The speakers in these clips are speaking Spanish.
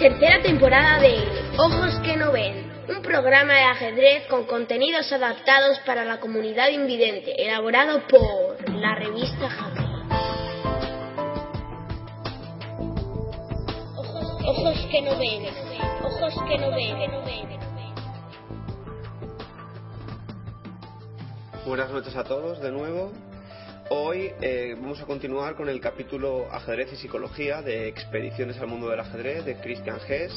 Tercera temporada de Ojos que no ven, un programa de ajedrez con contenidos adaptados para la comunidad invidente, elaborado por la revista Jaque. Ojos, que no ven, ojos que no ven. Buenas noches a todos de nuevo. Hoy eh, vamos a continuar con el capítulo Ajedrez y Psicología de Expediciones al Mundo del Ajedrez de Christian Hess,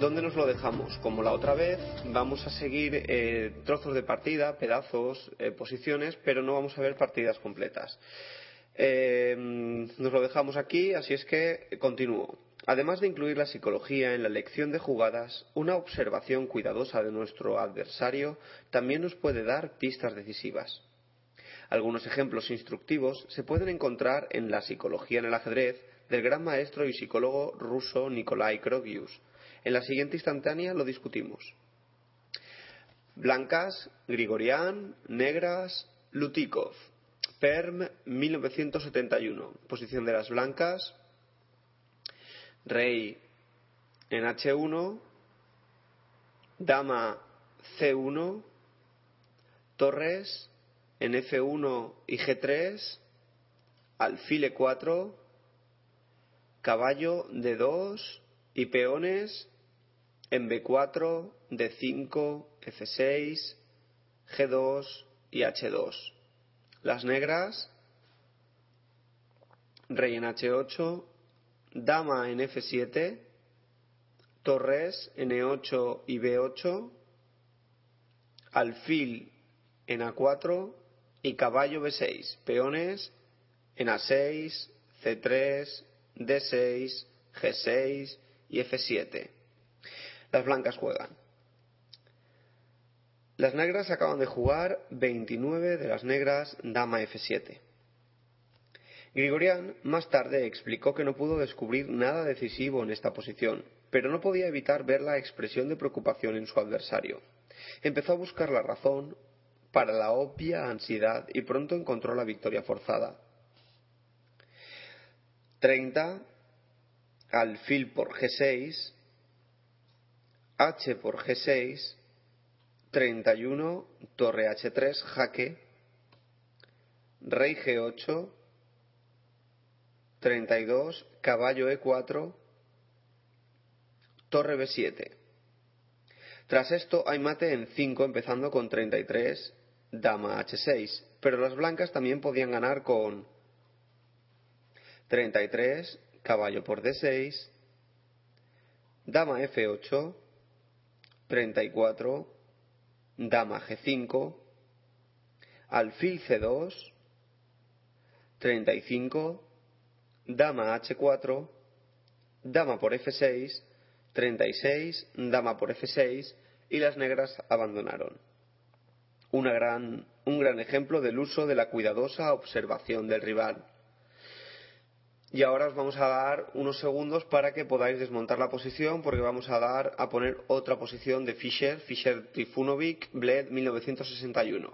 donde nos lo dejamos. Como la otra vez, vamos a seguir eh, trozos de partida, pedazos, eh, posiciones, pero no vamos a ver partidas completas. Nos lo dejamos aquí, así es que continúo. Además de incluir la psicología en la elección de jugadas, una observación cuidadosa de nuestro adversario también nos puede dar pistas decisivas. Algunos ejemplos instructivos se pueden encontrar en la psicología en el ajedrez del gran maestro y psicólogo ruso Nikolai Krogius. En la siguiente instantánea lo discutimos. Blancas, Grigorian, negras, Lutikov. Perm 1971. Posición de las blancas. Rey en H1. Dama C1. Torres en F1 y G3, alfil E4, caballo D2 y peones en B4, D5, F6, G2 y H2. Las negras, rey en H8, dama en F7, torres en E8 y B8, alfil en A4, y caballo B6, peones en A6, C3, D6, G6 y F7. Las blancas juegan. Las negras acaban de jugar 29 de las negras dama F7. Grigorian más tarde explicó que no pudo descubrir nada decisivo en esta posición, pero no podía evitar ver la expresión de preocupación en su adversario. Empezó a buscar la razón para la obvia ansiedad y pronto encontró la victoria forzada. 30, alfil por G6, H por G6, 31, torre H3, jaque, rey G8, 32, caballo E4, torre B7. Tras esto hay mate en 5 empezando con 33, dama H6, pero las blancas también podían ganar con 33, caballo por D6, dama F8, 34, dama G5, alfil C2, 35, dama H4, dama por F6, 36, dama por F6 y las negras abandonaron una gran, un gran ejemplo del uso de la cuidadosa observación del rival. Y ahora os vamos a dar unos segundos para que podáis desmontar la posición porque vamos a dar a poner otra posición de Fischer, Fischer Trifunovic, Bled 1961.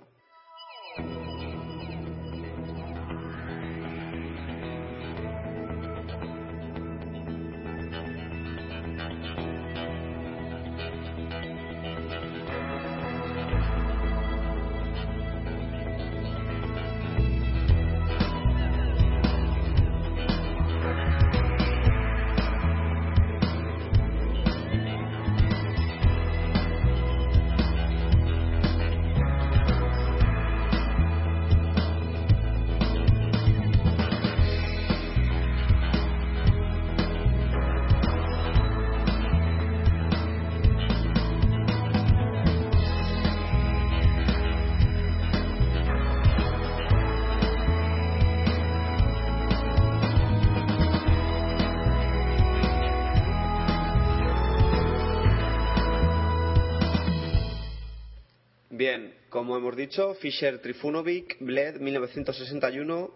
Bien, como hemos dicho, Fischer Trifunovic, Bled 1961,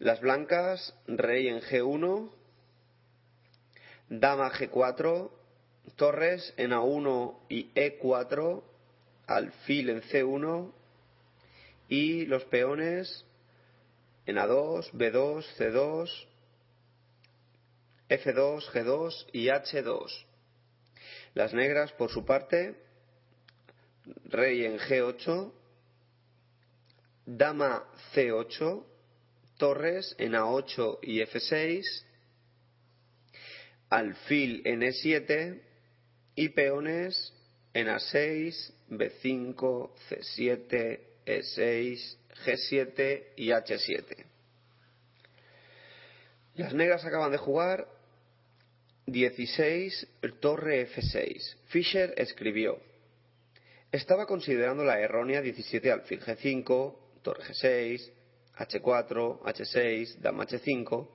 las blancas, rey en G1, dama G4, torres en A1 y E4, alfil en C1 y los peones en A2, B2, C2, F2, G2 y H2. Las negras, por su parte, rey en G8, dama C8, torres en A8 y F6, alfil en E7 y peones en A6, B5, C7, E6, G7 y H7. Las negras acaban de jugar 16, torre F6. Fischer escribió, estaba considerando la errónea 17 alfil G5, torre G6, H4, H6, dama H5,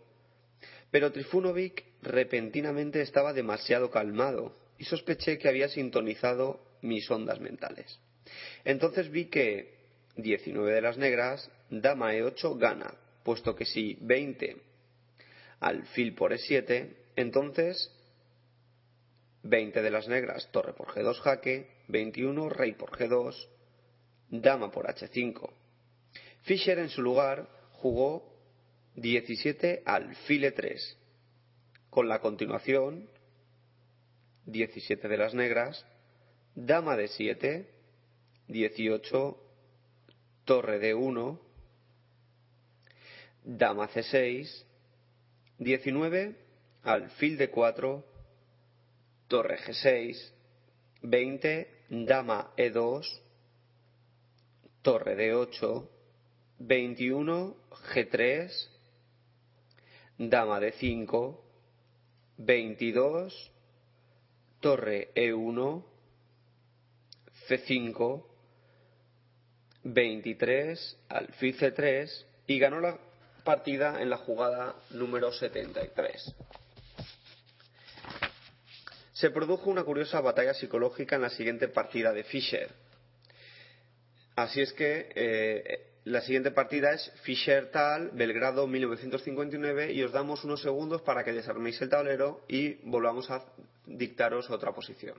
pero Trifunovic repentinamente estaba demasiado calmado y sospeché que había sintonizado mis ondas mentales. Entonces vi que 19 de las negras, dama E8 gana, puesto que si 20 alfil por E7, entonces 20 de las negras, torre por G2 jaque, 21 rey por G2, dama por H5. Fischer en su lugar jugó 17 alfil E3, con la continuación 17 de las negras, dama de 7, 18, torre de 1, dama C6, 19, alfil de 4, torre G6, 20, dama E2, torre de 8, 21, G3, dama de 5, 22, torre E1, C5, 23, alfil C3 y ganó la partida en la jugada número 73. Se produjo una curiosa batalla psicológica en la siguiente partida de Fischer. Así es que eh, la siguiente partida es Fischer Tal, Belgrado 1959 y os damos unos segundos para que desarméis el tablero y volvamos a dictaros otra posición.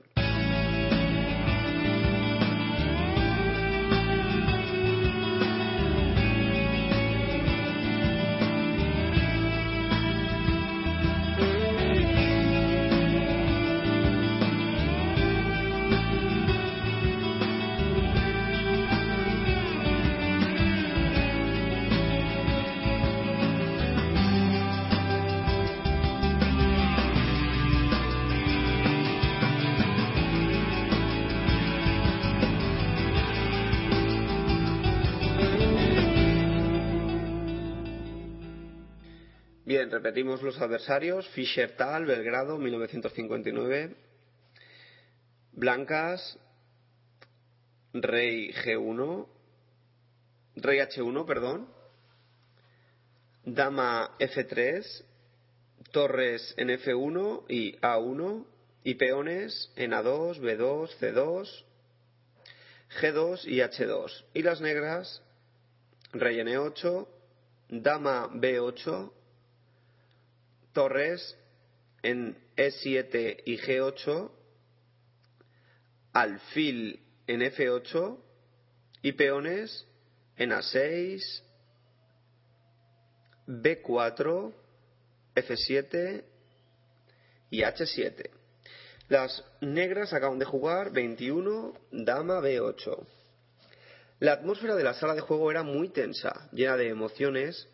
Repetimos los adversarios. Fischer Tal, Belgrado, 1959. Blancas, Rey G1. Rey H1, perdón. Dama F3. Torres en F1 y A1. Y peones en A2, B2, C2, G2 y H2. Y las negras, Rey en E8. Dama B8, torres en E7 y G8, alfil en F8 y peones en A6, B4, F7 y H7. Las negras acaban de jugar 21, dama B8. La atmósfera de la sala de juego era muy tensa, llena de emociones,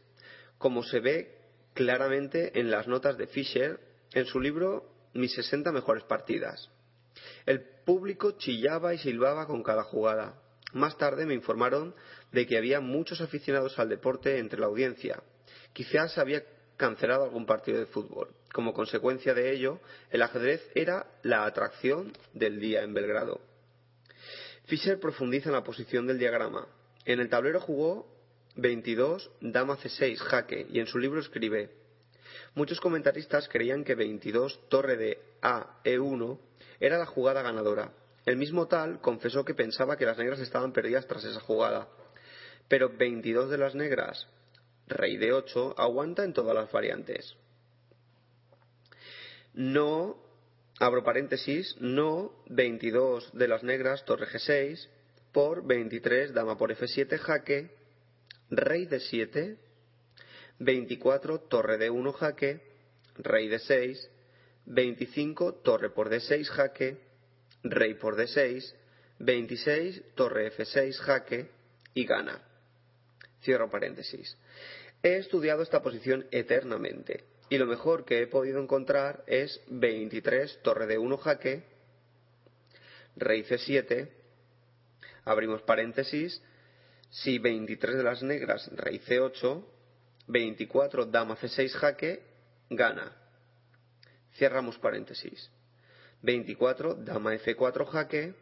como se ve claramente en las notas de Fischer en su libro Mis 60 mejores partidas. El público chillaba y silbaba con cada jugada. Más tarde me informaron de que había muchos aficionados al deporte entre la audiencia. Quizás había cancelado algún partido de fútbol. Como consecuencia de ello, el ajedrez era la atracción del día en Belgrado. Fischer profundiza en la posición del diagrama. En el tablero jugó 22, dama c6, jaque, y en su libro escribe, muchos comentaristas creían que 22, torre de A, E1, era la jugada ganadora. El mismo tal confesó que pensaba que las negras estaban perdidas tras esa jugada. Pero 22 de las negras, rey de 8, aguanta en todas las variantes. No, abro paréntesis, no 22 de las negras, torre G6, por 23, dama por F7, jaque, rey de 7, 24, torre de 1, jaque, rey de 6, 25, torre por D6, jaque, rey por D6, 26, torre F6, jaque y gana. Cierro paréntesis. He estudiado esta posición eternamente y lo mejor que he podido encontrar es 23, torre de 1, jaque, rey C7, abrimos paréntesis, si 23 de las negras, rey C8, 24, dama C6, jaque, gana. Cerramos paréntesis. 24, dama F4, jaque,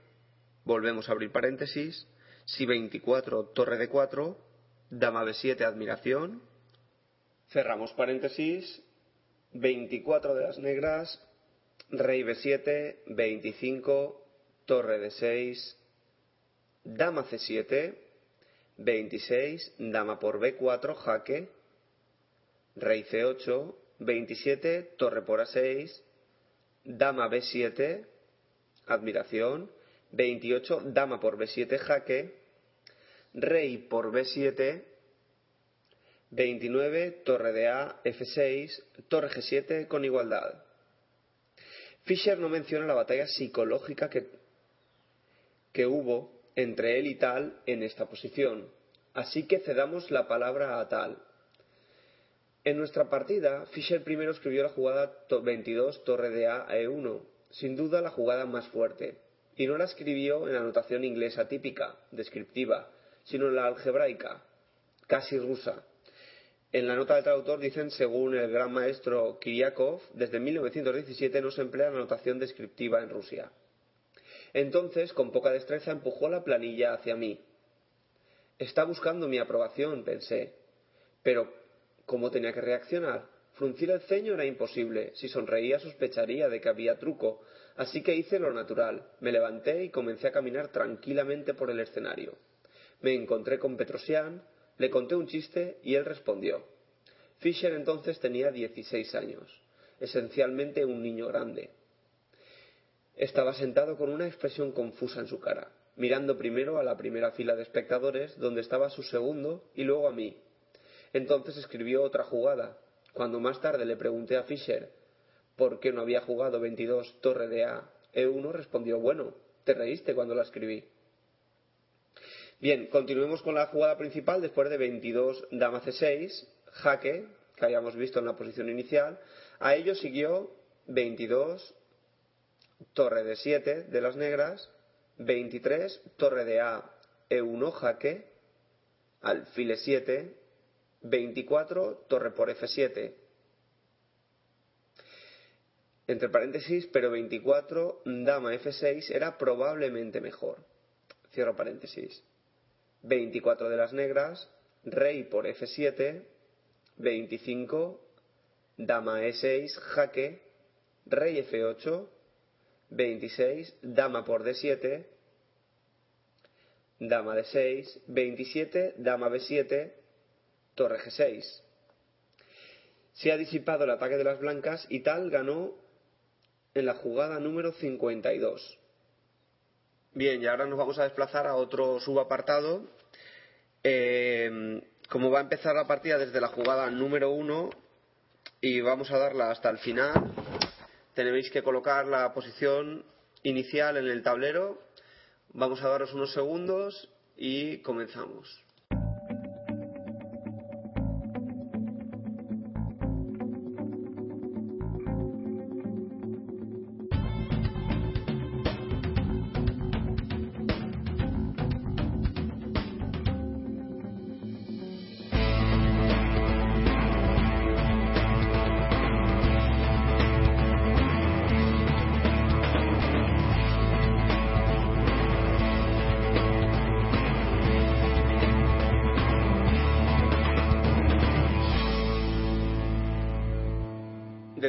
volvemos a abrir paréntesis, si 24, torre de 4, dama B7, admiración, cerramos paréntesis, 24 de las negras, rey B7, 25, torre de 6, dama C7, 26, dama por B4, jaque, rey C8, 27, torre por A6, dama B7, admiración, 28, dama por B7, jaque, rey por B7, 29, torre de A, F6, torre G7 con igualdad. Fischer no menciona la batalla psicológica que, que hubo entre él y Tal en esta posición, así que cedamos la palabra a Tal. En nuestra partida, Fischer primero escribió la jugada 22 torre de A a E1, sin duda la jugada más fuerte, y no la escribió en la notación inglesa típica, descriptiva, sino en la algebraica, casi rusa. En la nota del traductor dicen, según el gran maestro Kiriakov, desde 1917 no se emplea la notación descriptiva en Rusia. Entonces, con poca destreza, empujó la planilla hacia mí. Está buscando mi aprobación, pensé. Pero, ¿cómo tenía que reaccionar? Fruncir el ceño era imposible. Si sonreía sospecharía de que había truco. Así que hice lo natural. Me levanté y comencé a caminar tranquilamente por el escenario. Me encontré con Petrosian, le conté un chiste y él respondió. Fischer entonces tenía 16 años, esencialmente un niño grande. Estaba sentado con una expresión confusa en su cara, mirando primero a la primera fila de espectadores, donde estaba su segundo, y luego a mí. Entonces escribió otra jugada. Cuando más tarde le pregunté a Fischer por qué no había jugado 22 torre de A, E1 respondió, bueno, te reíste cuando la escribí. Bien, continuemos con la jugada principal después de 22 dama C6, jaque, que habíamos visto en la posición inicial. A ello siguió 22 torre de 7 de las negras, 23 torre de A, E1 jaque, alfil e 7, 24 torre por F7. Entre paréntesis, pero 24 dama F6 era probablemente mejor. Cierro paréntesis. 24 de las negras, rey por F7, 25, dama E6, jaque, rey F8, 26, dama por D7, dama D6, 27, dama B7, torre G6. Se ha disipado el ataque de las blancas y tal ganó en la jugada número 52. Bien, y ahora nos vamos a desplazar a otro subapartado. Eh, como va a empezar la partida desde la jugada número 1 y vamos a darla hasta el final, tenéis que colocar la posición inicial en el tablero. Vamos a daros unos segundos y comenzamos.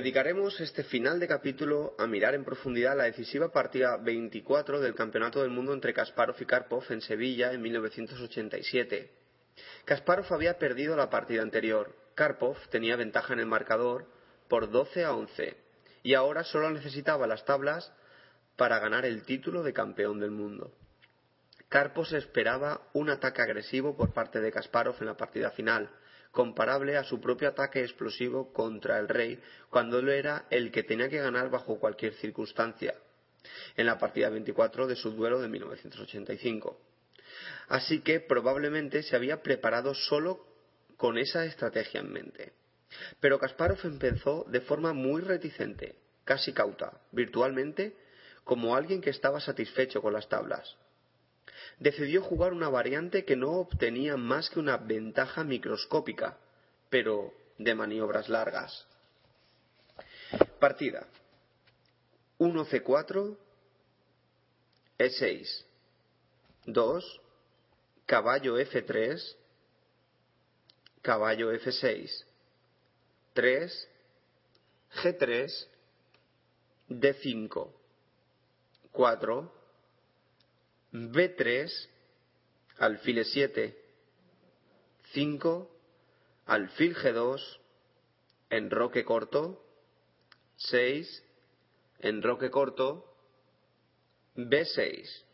Dedicaremos este final de capítulo a mirar en profundidad la decisiva partida 24 del Campeonato del Mundo entre Kasparov y Karpov en Sevilla en 1987. Kasparov había perdido la partida anterior, Karpov tenía ventaja en el marcador por 12 a 11 y ahora solo necesitaba las tablas para ganar el título de campeón del mundo. Karpov esperaba un ataque agresivo por parte de Kasparov en la partida final, comparable a su propio ataque explosivo contra el rey cuando él era el que tenía que ganar bajo cualquier circunstancia, en la partida 24 de su duelo de 1985. Así que probablemente se había preparado solo con esa estrategia en mente. Pero Kasparov empezó de forma muy reticente, casi cauta, virtualmente como alguien que estaba satisfecho con las tablas decidió jugar una variante que no obtenía más que una ventaja microscópica, pero de maniobras largas. Partida. 1 C4 E6 2 caballo F3 caballo F6 3 G3 D5 4 B3, alfil E7, 5, alfil G2, enroque corto, 6, enroque corto, B6.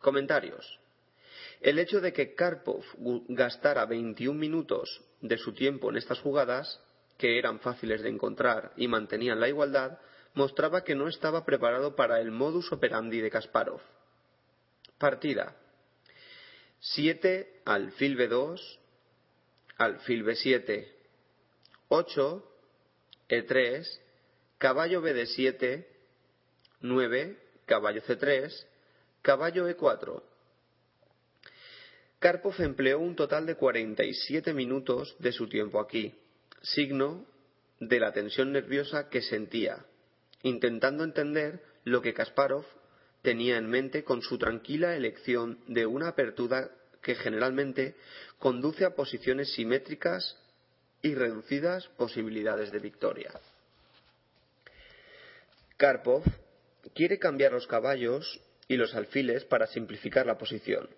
Comentarios. El hecho de que Karpov gastara 21 minutos de su tiempo en estas jugadas, que eran fáciles de encontrar y mantenían la igualdad, mostraba que no estaba preparado para el modus operandi de Kasparov. Partida. 7 alfil B2, alfil B7, 8, E3, caballo BD7, 9, caballo C3, caballo E4. Karpov empleó un total de 47 minutos de su tiempo aquí, signo de la tensión nerviosa que sentía, intentando entender lo que Kasparov tenía en mente con su tranquila elección de una apertura que generalmente conduce a posiciones simétricas y reducidas posibilidades de victoria. Karpov quiere cambiar los caballos y los alfiles para simplificar la posición.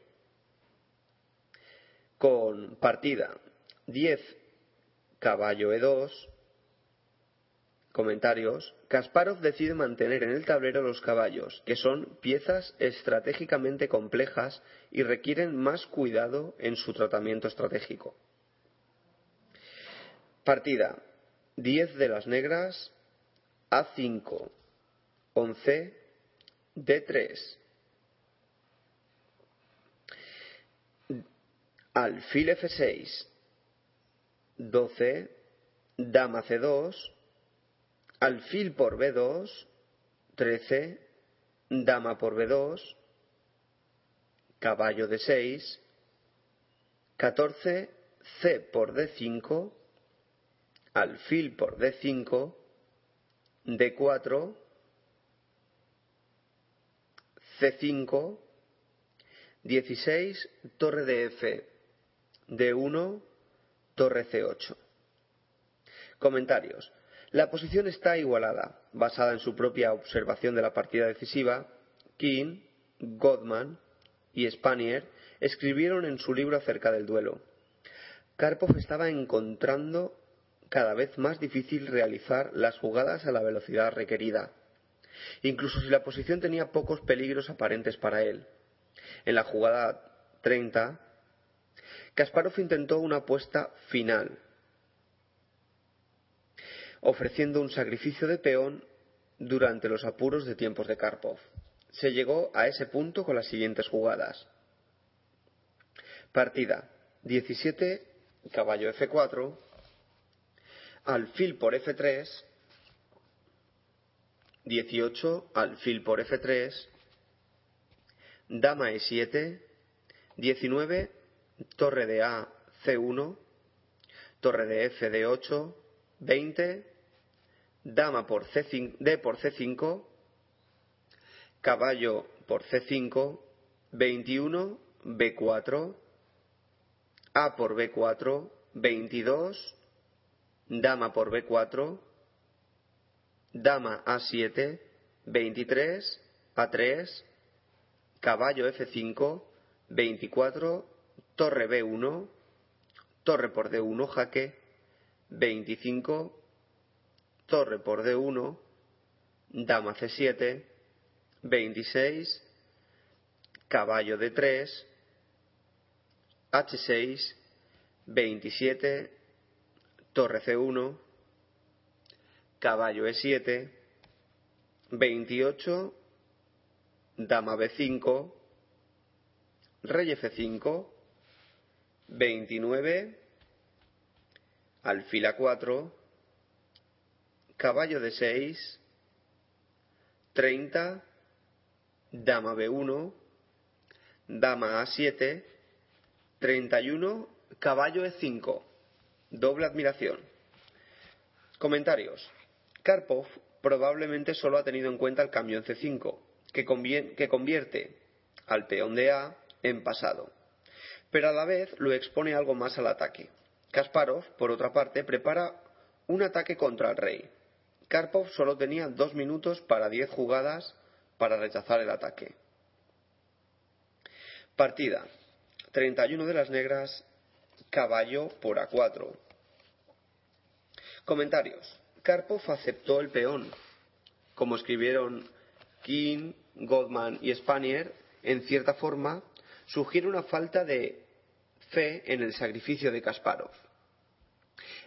Con partida 10 caballo E2 Comentarios. Kasparov decide mantener en el tablero los caballos, que son piezas estratégicamente complejas y requieren más cuidado en su tratamiento estratégico. Partida. 10 de las negras. A5. 11. D3. Alfil F6. 12. Dama C2 alfil por B2, 13, dama por B2, caballo de 6, 14, C por D5, alfil por D5, D4, C5, 16, torre de F, D1, torre C8. Comentarios. La posición está igualada, basada en su propia observación de la partida decisiva. King, Godman y Spanier escribieron en su libro acerca del duelo. Karpov estaba encontrando cada vez más difícil realizar las jugadas a la velocidad requerida, incluso si la posición tenía pocos peligros aparentes para él. En la jugada 30, Kasparov intentó una apuesta final, ofreciendo un sacrificio de peón durante los apuros de tiempos de Karpov. Se llegó a ese punto con las siguientes jugadas. Partida 17, caballo F4, alfil por F3, 18, alfil por F3, dama E7, 19, torre de A C1, torre de F D8, 20, dama por C5, D por C5, caballo por C5, 21, B4, A por B4, 22, dama por B4, dama A7, 23, A3, caballo F5, 24, torre B1, torre por D1, jaque, 25, torre por D1, dama C7, 26, caballo D3, H6, 27, torre C1, caballo E7, 28, dama B5, rey F5, 29, alfil A4, caballo D6, 30, dama B1, dama A7, 31, caballo E5, doble admiración. Comentarios. Karpov probablemente solo ha tenido en cuenta el cambio en C5, que, que convierte al peón de A en pasado, pero a la vez lo expone algo más al ataque. Kasparov, por otra parte, prepara un ataque contra el rey. Karpov solo tenía dos minutos para diez jugadas para rechazar el ataque. Partida. 31 de las negras, caballo por A4. Comentarios. Karpov aceptó el peón. Como escribieron King, Goldman y Spanier, en cierta forma, sugiere una falta de fe en el sacrificio de Kasparov.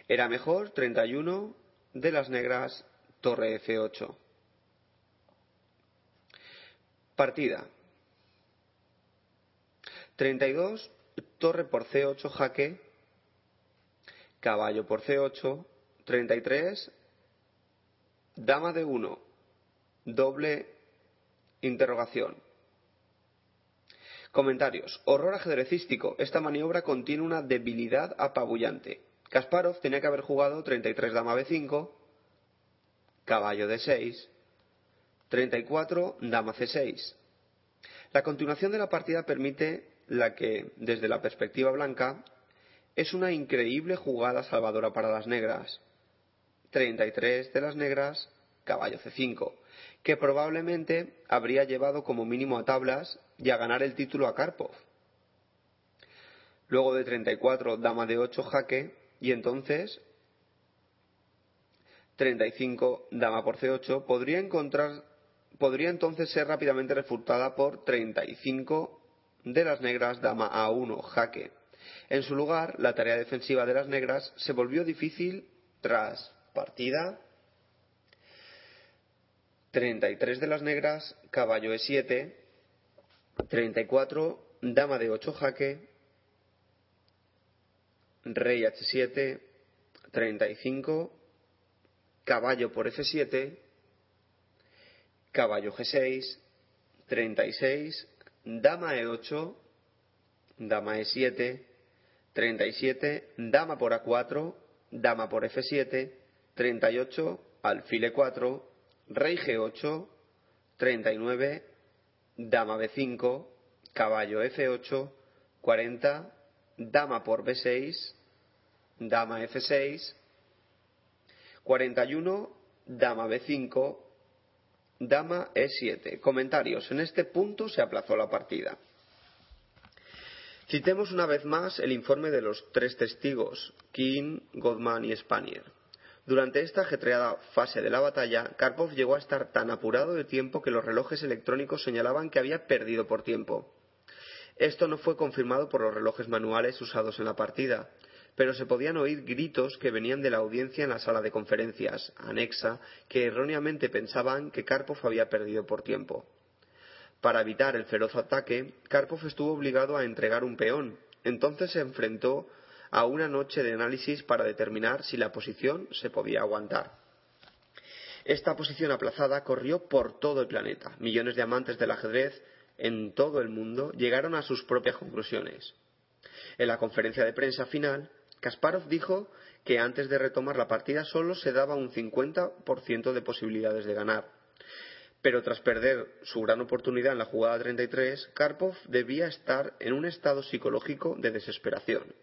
Era mejor 31 de las negras, torre F8. Partida. 32, torre por C8, jaque, caballo por C8, 33, dama de 1, doble interrogación. Comentarios. Horror ajedrecístico. Esta maniobra contiene una debilidad apabullante. Kasparov tenía que haber jugado 33 dama b5, caballo d6, 34 dama c6. La continuación de la partida permite la que, desde la perspectiva blanca, es una increíble jugada salvadora para las negras. 33 de las negras, caballo c5, que probablemente habría llevado como mínimo a tablas y a ganar el título a Karpov. Luego de 34, dama de 8, jaque, y entonces 35, dama por C8, podría encontrar podría entonces ser rápidamente refutada por 35 de las negras, dama A1, jaque. En su lugar, la tarea defensiva de las negras se volvió difícil tras partida. 33 de las negras, caballo E7, 34, dama de 8 jaque, rey H7, 35, caballo por F7, caballo G6, 36, dama E8, dama E7, 37, dama por A4, dama por F7, 38, alfil E4, rey G8, 39, dama B5, caballo F8, 40, dama por B6, dama F6, 41, dama B5, dama E7. Comentarios. En este punto se aplazó la partida. Citemos una vez más el informe de los tres testigos, King, Godman y Spanier. Durante esta ajetreada fase de la batalla, Karpov llegó a estar tan apurado de tiempo que los relojes electrónicos señalaban que había perdido por tiempo. Esto no fue confirmado por los relojes manuales usados en la partida, pero se podían oír gritos que venían de la audiencia en la sala de conferencias, anexa, que erróneamente pensaban que Karpov había perdido por tiempo. Para evitar el feroz ataque, Karpov estuvo obligado a entregar un peón. Entonces se enfrentó a una noche de análisis para determinar si la posición se podía aguantar. Esta posición aplazada corrió por todo el planeta. Millones de amantes del ajedrez en todo el mundo llegaron a sus propias conclusiones. En la conferencia de prensa final, Kasparov dijo que antes de retomar la partida solo se daba un 50% de posibilidades de ganar. Pero tras perder su gran oportunidad en la jugada 33, Karpov debía estar en un estado psicológico de desesperación.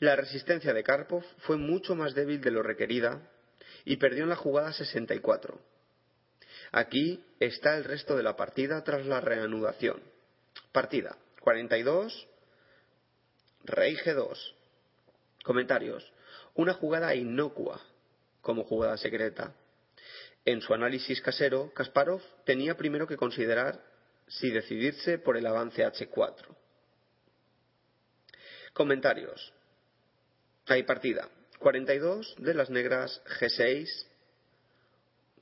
La resistencia de Karpov fue mucho más débil de lo requerida y perdió en la jugada 64. Aquí está el resto de la partida tras la reanudación. Partida 42, Rey G2. Comentarios. Una jugada inocua como jugada secreta. En su análisis casero, Kasparov tenía primero que considerar si decidirse por el avance H4. Comentarios. Hay partida. 42 de las negras G6,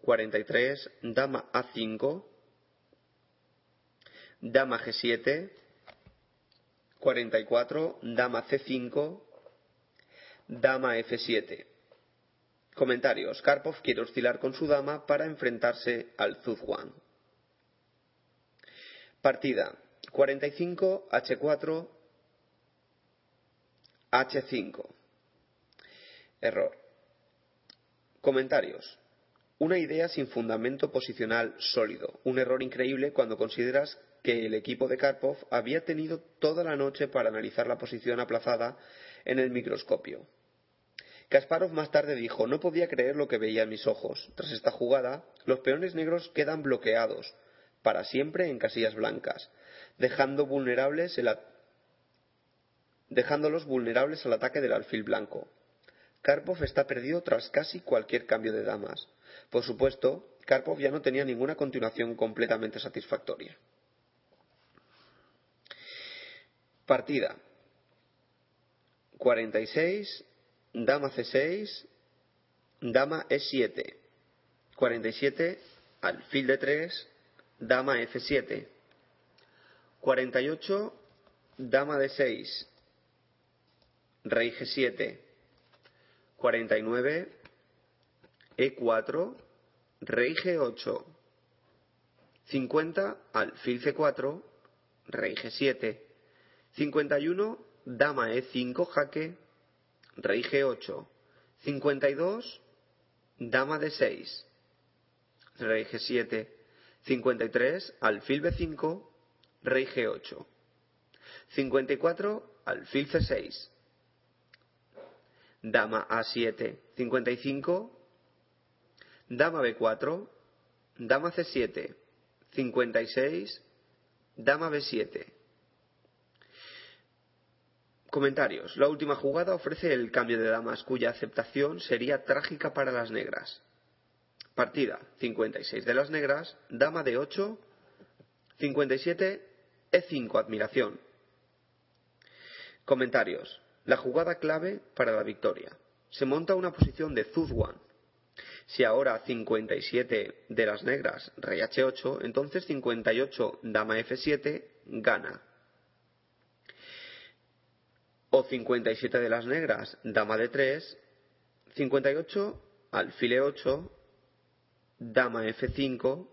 43 dama A5, dama G7, 44 dama C5, dama F7. Comentarios. Karpov quiere oscilar con su dama para enfrentarse al Zuzwan. Partida 45 H4 H5. Error. Comentarios. Una idea sin fundamento posicional sólido. Un error increíble cuando consideras que el equipo de Karpov había tenido toda la noche para analizar la posición aplazada en el microscopio. Kasparov más tarde dijo, no podía creer lo que veía en mis ojos. Tras esta jugada, los peones negros quedan bloqueados, para siempre en casillas blancas, dejando vulnerables dejándolos vulnerables al ataque del alfil blanco. Karpov está perdido tras casi cualquier cambio de damas. Por supuesto, Karpov ya no tenía ninguna continuación completamente satisfactoria. Partida. 46 dama C6, dama E7, 47, alfil de 3, dama F7, 48, dama de 6, rey G7, 49, E4, rey G8, 50, alfil C4, rey G7, 51, dama E5, jaque, rey G8, 52, dama de 6, rey G7, 53, alfil B5, rey G8, 54, alfil C6, dama A7, 55, dama B4, dama C7, 56, dama B7, Comentarios. La última jugada ofrece el cambio de damas cuya aceptación sería trágica para las negras. Partida 56 de las negras, dama de 8, 57, E5, admiración. Comentarios. La jugada clave para la victoria. Se monta una posición de Zuzwan. Si ahora 57 de las negras, rey H8, entonces 58, dama F7, gana o 57 de las negras, dama de 3, 58, alfil 8, dama F5,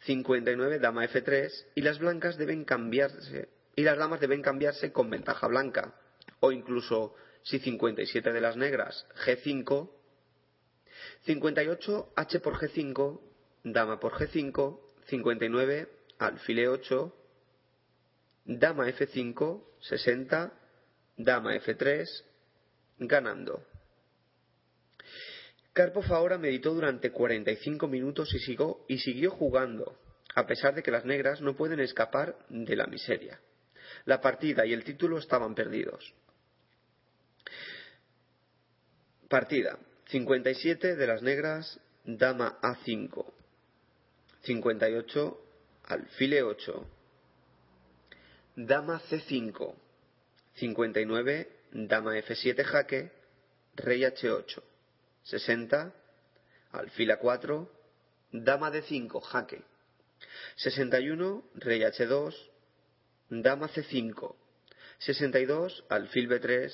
59, dama F3 y las blancas deben cambiarse y las damas deben cambiarse con ventaja blanca. O incluso si 57 de las negras, G5, 58, H por G5, dama por G5, 59, alfil 8, dama F5, 60, dama F3, ganando. Karpov ahora meditó durante 45 minutos y siguió, y siguió jugando, a pesar de que las negras no pueden escapar de la miseria. La partida y el título estaban perdidos. Partida. 57 de las negras, dama A5. 58, alfile 8 dama C5, 59, dama F7 jaque, rey H8, 60, alfil A4, dama D5 jaque, 61, rey H2, dama C5, 62, alfil B3,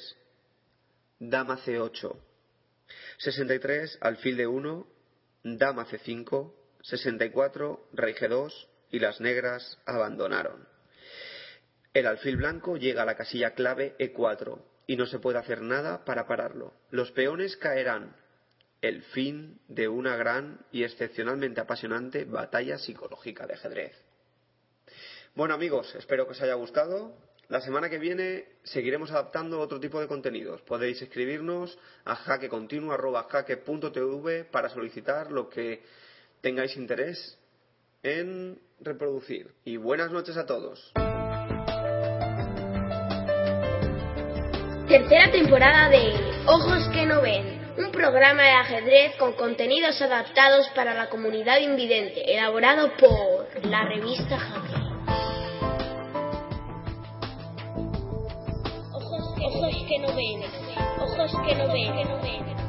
dama C8, 63, alfil D1, dama C5, 64, rey G2 y las negras abandonaron. El alfil blanco llega a la casilla clave E4 y no se puede hacer nada para pararlo. Los peones caerán. El fin de una gran y excepcionalmente apasionante batalla psicológica de ajedrez. Bueno amigos, espero que os haya gustado La semana que viene seguiremos adaptando otro tipo de contenidos. Podéis escribirnos a jaquecontinuo.jaque.tv para solicitar lo que tengáis interés en reproducir. Y buenas noches a todos. Tercera temporada de Ojos que no ven, un programa de ajedrez con contenidos adaptados para la comunidad invidente, elaborado por la revista Jaque. Ojos que, no ven, que no ven.